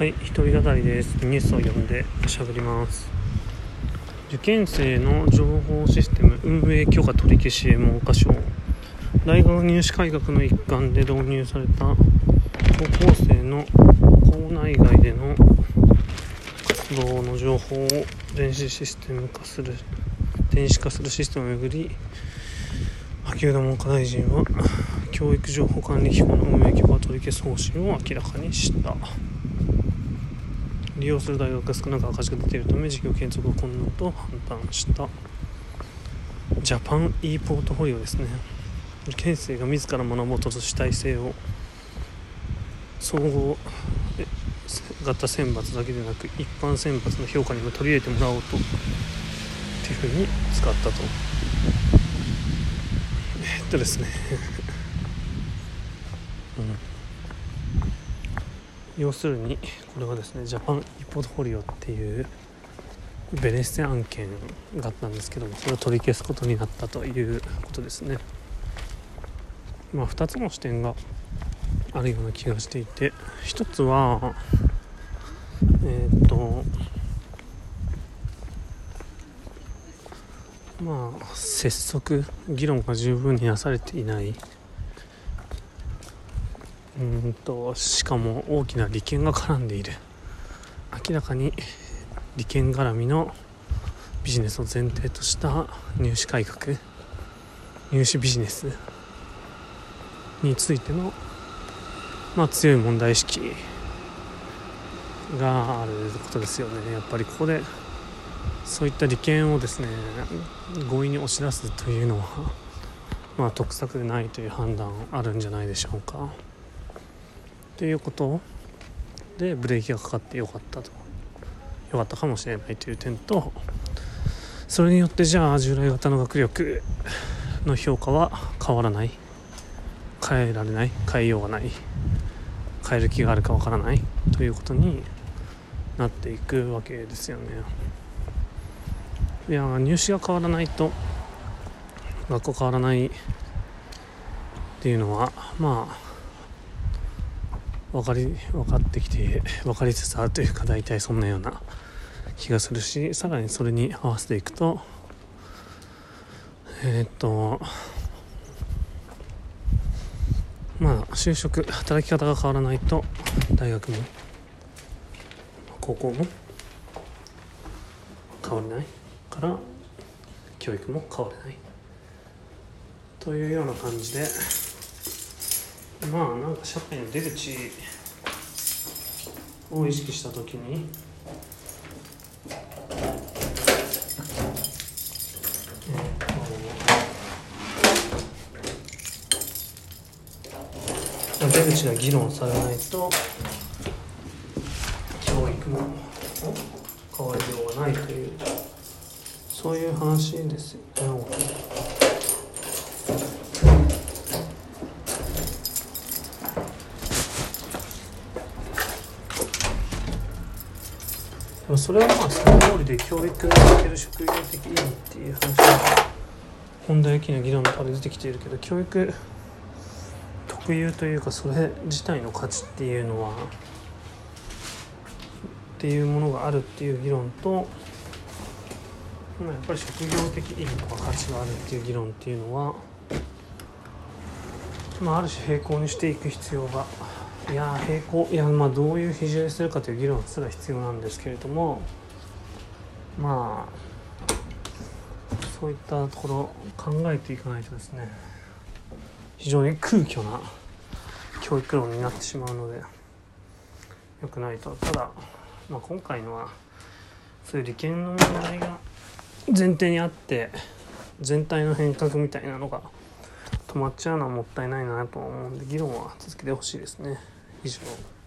はい、一人語りです。ニュースを読んで喋ります。受験生の情報システム運営許可取り消しへ文科省。大学入試改革の一環で導入された高校生の校内外での活動の情報を電子システム化する電子化するシステムをめぐり萩生田文科大臣は教育情報管理機構の運営許可取り消す方針を明らかにした。利用する大学が少なく赤字が出ているため事業継続が困難と判断した。ジャパン e ポートフォリオですね。受験生が自ら学ぼうと主体性を総合型選抜だけでなく一般選抜の評価にも取り入れてもらおうとっていうふうに使ったと。えっとですね。うん。要するにこれはですねジャパンイポートフォリオっていうベネッセ案件があったんですけどもそれを取り消すことになったということですね。まあ2つの視点があるような気がしていて一つはえっ、とまあ拙速議論が十分になされていないうんとしかも大きな利権が絡んでいる明らかに利権絡みのビジネスを前提とした入試改革入試ビジネスについての、まあ、強い問題意識があることですよねやっぱりここでそういった利権をですね強引に押し出すというのはまあ得策でないという判断あるんじゃないでしょうか。ということ？でブレーキがかかってよかったと。よかったかもしれないという点とそれによってじゃあ従来型の学力の評価は変わらない？変えられない？変えようがない？変える気があるかわからない？ということになっていくわけですよね。いや入試が変わらないと学校変わらないっていうのはまあ分かり分かってきて分かりつつあるというか大体そんなような気がするしさらにそれに合わせていくとえー、っとまあ就職働き方が変わらないと大学も高校も変わらないから教育も変わらない。というような感じでまあなんか社会の出口を意識した時に出口が議論されないと教育も変わりようがないというそういう話ですよね。もそれはまあその通りで教育における職業的意味っていう話が本題的な議論から出てきているけど教育特有というかそれ自体の価値っていうのはっていうものがあるっていう議論と、まあ、やっぱり職業的意味とか価値があるっていう議論っていうのは、まあ、ある種並行にしていく必要がいや平行いやまあどういう比重にするかという議論すら必要なんですけれどもまあそういったところ考えていかないとですね非常に空虚な教育論になってしまうのでよくないと。ただ、まあ、今回のはそういう利権の問題が前提にあって全体の変革みたいなのが止まっちゃうのはもったいないなと思うんで議論は続けてほしいですね。He's full.